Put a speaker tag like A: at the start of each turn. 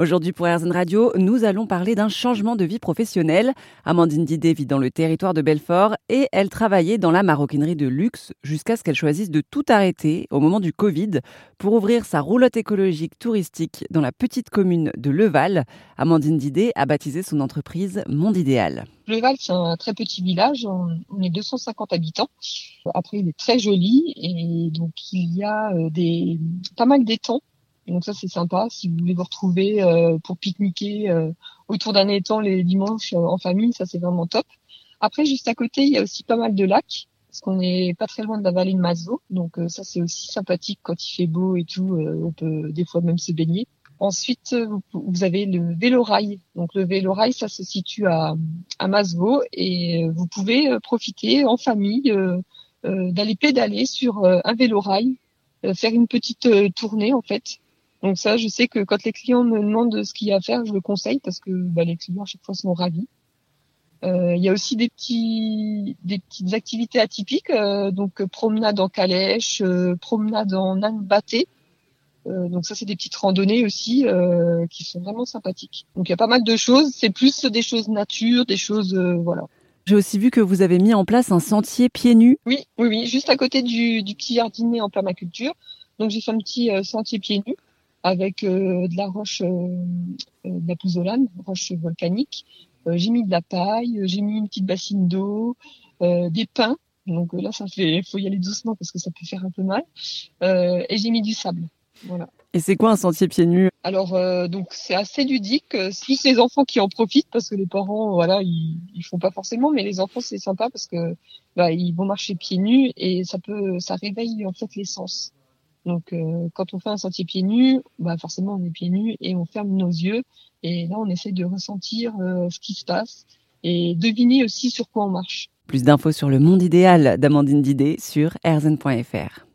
A: Aujourd'hui pour RZN Radio, nous allons parler d'un changement de vie professionnelle. Amandine Didé vit dans le territoire de Belfort et elle travaillait dans la maroquinerie de luxe jusqu'à ce qu'elle choisisse de tout arrêter au moment du Covid pour ouvrir sa roulotte écologique touristique dans la petite commune de Leval. Amandine Didé a baptisé son entreprise Monde Idéal.
B: Leval, c'est un très petit village, on est 250 habitants. Après, il est très joli et donc il y a euh, des pas mal d'étangs donc ça c'est sympa si vous voulez vous retrouver euh, pour pique-niquer euh, autour d'un étang les dimanches euh, en famille, ça c'est vraiment top. Après juste à côté il y a aussi pas mal de lacs parce qu'on est pas très loin de la vallée de Mazot, donc ça c'est aussi sympathique quand il fait beau et tout, on peut des fois même se baigner. Ensuite, vous, avez le vélo-rail. Donc le vélo-rail, ça se situe à, à Masvaux et vous pouvez profiter en famille d'aller pédaler sur un vélo-rail, faire une petite tournée en fait donc ça, je sais que quand les clients me demandent ce qu'il y a à faire, je le conseille parce que bah, les clients à chaque fois sont ravis. Euh, il y a aussi des petits, des petites activités atypiques, euh, donc promenade en calèche, euh, promenade en âne batté. donc ça, c'est des petites randonnées aussi qui sont vraiment sympathiques. Donc il y a pas mal de choses. C'est plus des choses nature, des choses voilà.
A: J'ai aussi vu que vous avez mis en place un sentier pieds nus.
B: Oui, oui, oui, juste à côté du, du petit jardinet en permaculture. Donc j'ai fait un petit sentier pieds nus avec euh, de la roche, euh, euh, de la pouzzolane, roche volcanique. j'ai mis de la paille, j'ai mis une petite bassine d'eau, des pins. Donc là, ça fait, faut y aller doucement parce que ça peut faire un peu mal. et j'ai mis du sable. Voilà.
A: Et c'est quoi un sentier pieds nus?
B: Alors donc c'est assez ludique. C'est les enfants qui en profitent parce que les parents voilà ils, ils font pas forcément, mais les enfants c'est sympa parce que bah, ils vont marcher pieds nus et ça peut ça réveille en fait les sens. Donc, euh, quand on fait un sentier pieds nus, bah forcément on est pieds nus et on ferme nos yeux. Et là, on essaie de ressentir euh, ce qui se passe et deviner aussi sur quoi on marche.
A: Plus d'infos sur le monde idéal d'Amandine Didé sur erzen.fr.